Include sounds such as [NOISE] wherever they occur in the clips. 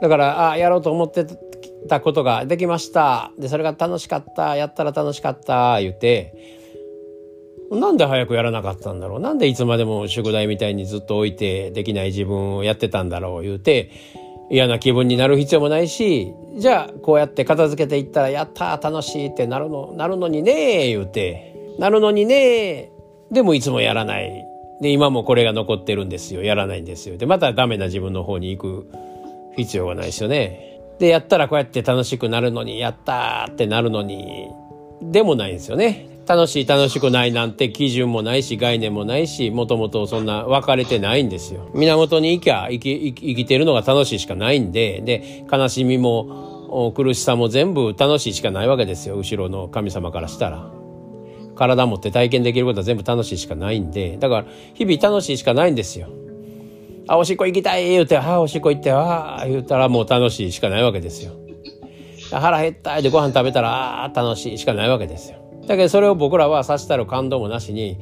だからあやろうと思ってたことができました。でそれが楽しかった。やったら楽しかった。言ってなんで早くやらなかったんだろう。なんでいつまでも宿題みたいにずっと置いてできない自分をやってたんだろう。言うて嫌な気分になる必要もないしじゃあこうやって片付けていったらやった楽しいってなるのなるのにね言うてなるのにねでもいつもやらない。で今もこれが残ってるんですよ。やらないんですよ。でまたダメな自分の方に行く。必要がないですよね。でやったらこうやって楽しくなるのにやったーってなるのにでもないんですよね。楽しい楽しくないなんて基準もないし概念もないしもともとそんな分かれてないんですよ。源に行きゃ生き生きてるのが楽しいしかないんでで悲しみも苦しさも全部楽しいしかないわけですよ。後ろの神様からしたら。体持って体験できることは全部楽しいしかないんで。だから日々楽しいしかないんですよ。あおしっこ行きたい言うてあおしっこ行ってああ言うたらもう楽しいしかないわけですよ [LAUGHS] 腹減ったでご飯食べたらあ楽しいしかないわけですよだけどそれを僕らはさしたる感動もなしに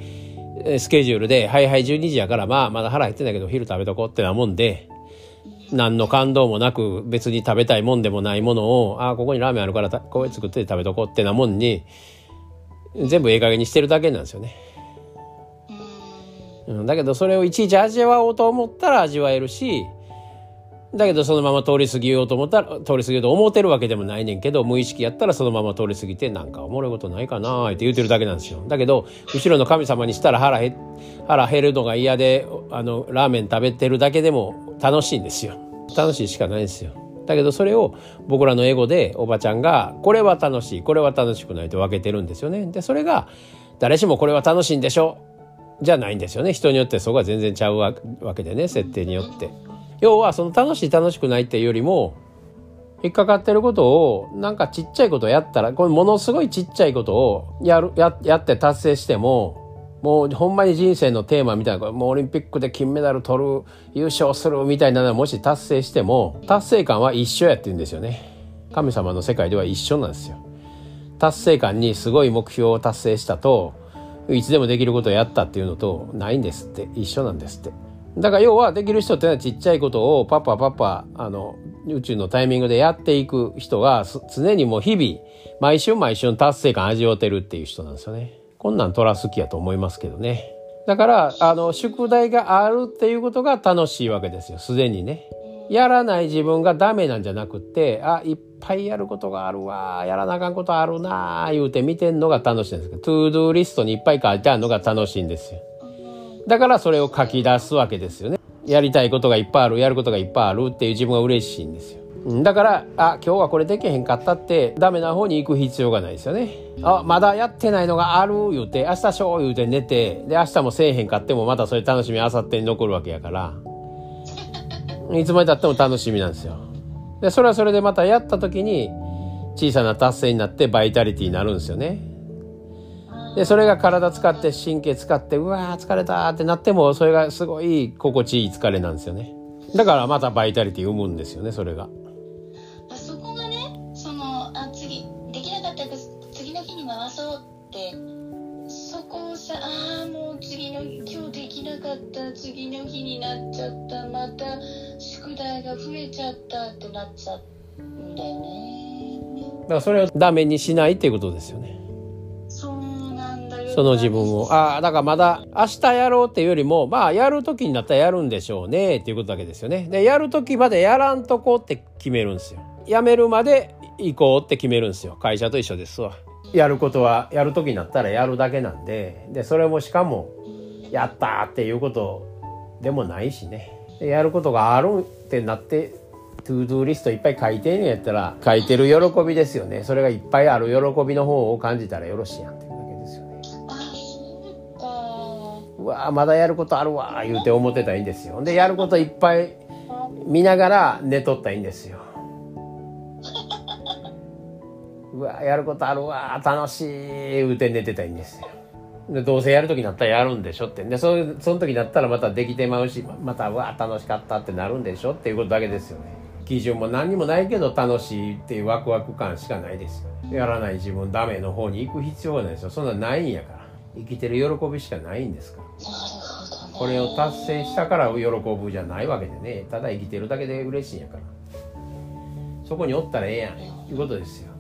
スケジュールで「はいはい12時やからまあまだ腹減ってんだけど昼食べとこう」ってなもんで何の感動もなく別に食べたいもんでもないものを「ああここにラーメンあるからこれ作って食べとこう」ってなもんに全部ええ加減にしてるだけなんですよね。うん、だけどそれをいちいち味わおうと思ったら味わえるしだけどそのまま通り過ぎようと思ったら通り過ぎようと思ってるわけでもないねんけど無意識やったらそのまま通り過ぎてなんかおもろいことないかなって言うてるだけなんですよ。だけど後ろの神様にしたら腹へ腹減るのが嫌であのラーメン食べてるだけでも楽しいんですよ。楽しいしかないんですよ。だけどそれを僕らのエゴでおばちゃんがこれは楽しいこれは楽しくないと分けてるんですよね。でそれが誰しもこれは楽しいんでしょじゃないんですよね。人によってそこは全然ちゃうわけでね。設定によって。要はその楽しい楽しくないっていうよりも引っかかってることをなんかちっちゃいことやったらこれものすごいちっちゃいことをやるややって達成してももうほんまに人生のテーマみたいなもうオリンピックで金メダル取る優勝するみたいなのもし達成しても達成感は一緒やって言うんですよね。神様の世界では一緒なんですよ。達成感にすごい目標を達成したといつでもできることをやったっていうのとないんですって一緒なんですってだから要はできる人ってのはちっちゃいことをパパパパあの宇宙のタイミングでやっていく人が常にもう日々毎週毎週の達成感味わってるっていう人なんですよね。こんなんトラ好きやと思いますけどね。だからあの宿題があるっていうことが楽しいわけですよすでにね。やらない自分がダメなんじゃなくてあいっぱいやることがあるわやらなあかんことあるなあ言うて見てんのが楽しいんですけど to-do list にいっぱい書いてあるのが楽しいんですよ。だからそれを書き出すわけですよね。やりたいことがいっぱいあるやることがいっぱいあるっていう自分が嬉しいんですよ。だからあ今日はこれできへんかったってダメな方に行く必要がないですよね。あまだやってないのがある言うて明日しょう言うて寝てで明日もせえへんかってもまたそれ楽しみあさってに残るわけやからいつまでたっても楽しみなんですよ。でそれはそれでまたやった時に小さな達成になってバイタリティになるんですよね。でそれが体使って神経使ってうわー疲れたってなってもそれがすごい心地いい疲れなんですよねだからまたバイタリティ生むんですよねそれがそこがねそのあ次できなかったら次の日に回そうってそこをさああもう次の今日できなかった次の日になっちゃったまた宿題が増えちゃったってなっちゃうんだよねだからそれをダメにしないっていうことですよねその自分を。ああ、だからまだ明日やろうっていうよりも、まあやる時になったらやるんでしょうねっていうことだけですよね。で、やる時までやらんとこって決めるんですよ。やめるまで行こうって決めるんですよ。会社と一緒ですわ。やることはやる時になったらやるだけなんで、で、それもしかも、やったっていうことでもないしね。でやることがあるってなって、 ToDoリストいっぱい書いてんやったら、書いてる喜びですよね。それがいっぱいある喜びの方を感じたらよろしいやんって。わまだやることあるわ言うて思ってたらいいんですよでやることいっぱい見ながら寝とったらいいんですよ [LAUGHS] うわやることあるわ楽しい言うて寝てたらいいんですよでどうせやる時になったらやるんでしょって。でそその時になったらまたできてまうしまたうわ楽しかったってなるんでしょっていうことだけですよね。基準も何にもないけど楽しいっていうワクワク感しかないですよやらない自分ダメの方に行く必要がないですよ。そんなんないんやから。生きてる喜びしかないんですから。これを達成したから喜ぶじゃないわけでね。ただ生きてるだけで嬉しいんやから。そこにおったらええやん。いうことですよ。